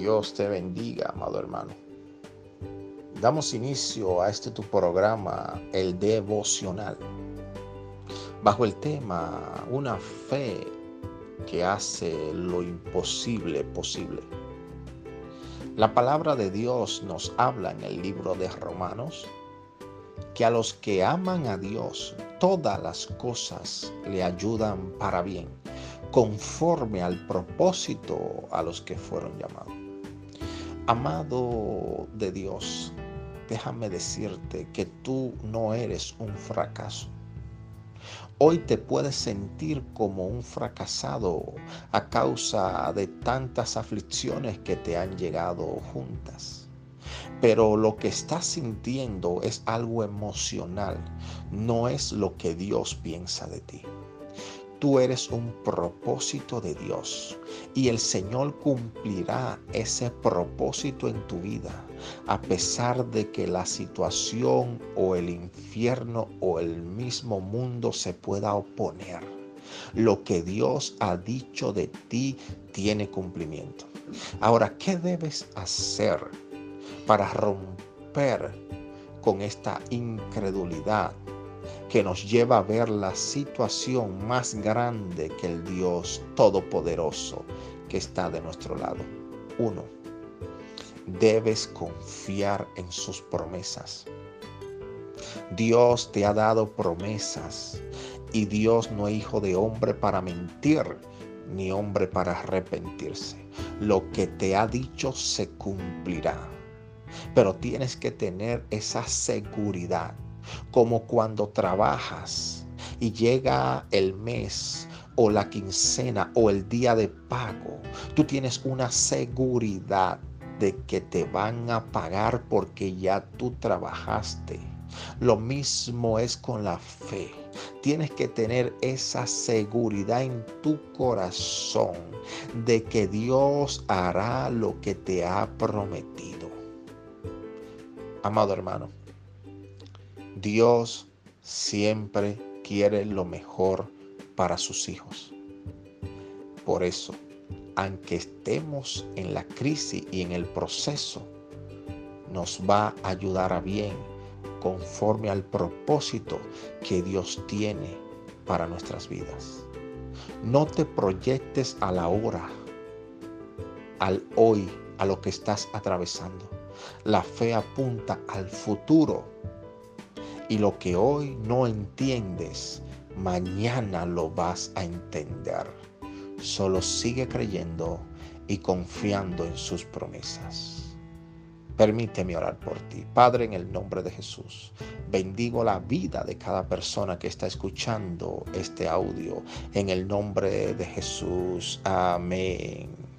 Dios te bendiga, amado hermano. Damos inicio a este tu programa, el devocional, bajo el tema Una fe que hace lo imposible posible. La palabra de Dios nos habla en el libro de Romanos que a los que aman a Dios todas las cosas le ayudan para bien, conforme al propósito a los que fueron llamados. Amado de Dios, déjame decirte que tú no eres un fracaso. Hoy te puedes sentir como un fracasado a causa de tantas aflicciones que te han llegado juntas. Pero lo que estás sintiendo es algo emocional, no es lo que Dios piensa de ti. Tú eres un propósito de Dios y el Señor cumplirá ese propósito en tu vida a pesar de que la situación o el infierno o el mismo mundo se pueda oponer. Lo que Dios ha dicho de ti tiene cumplimiento. Ahora, ¿qué debes hacer para romper con esta incredulidad que nos lleva a ver la situación más grande que el Dios Todopoderoso que está de nuestro lado. Uno, debes confiar en sus promesas. Dios te ha dado promesas y Dios no es hijo de hombre para mentir ni hombre para arrepentirse. Lo que te ha dicho se cumplirá. Pero tienes que tener esa seguridad como cuando trabajas y llega el mes o la quincena o el día de pago, tú tienes una seguridad de que te van a pagar porque ya tú trabajaste. Lo mismo es con la fe. Tienes que tener esa seguridad en tu corazón de que Dios hará lo que te ha prometido. Amado hermano, Dios siempre quiere lo mejor para sus hijos. Por eso, aunque estemos en la crisis y en el proceso, nos va a ayudar a bien conforme al propósito que Dios tiene para nuestras vidas. No te proyectes a la hora, al hoy, a lo que estás atravesando. La fe apunta al futuro y lo que hoy no entiendes, mañana lo vas a entender. Solo sigue creyendo y confiando en sus promesas. Permíteme orar por ti. Padre, en el nombre de Jesús, bendigo la vida de cada persona que está escuchando este audio. En el nombre de Jesús. Amén.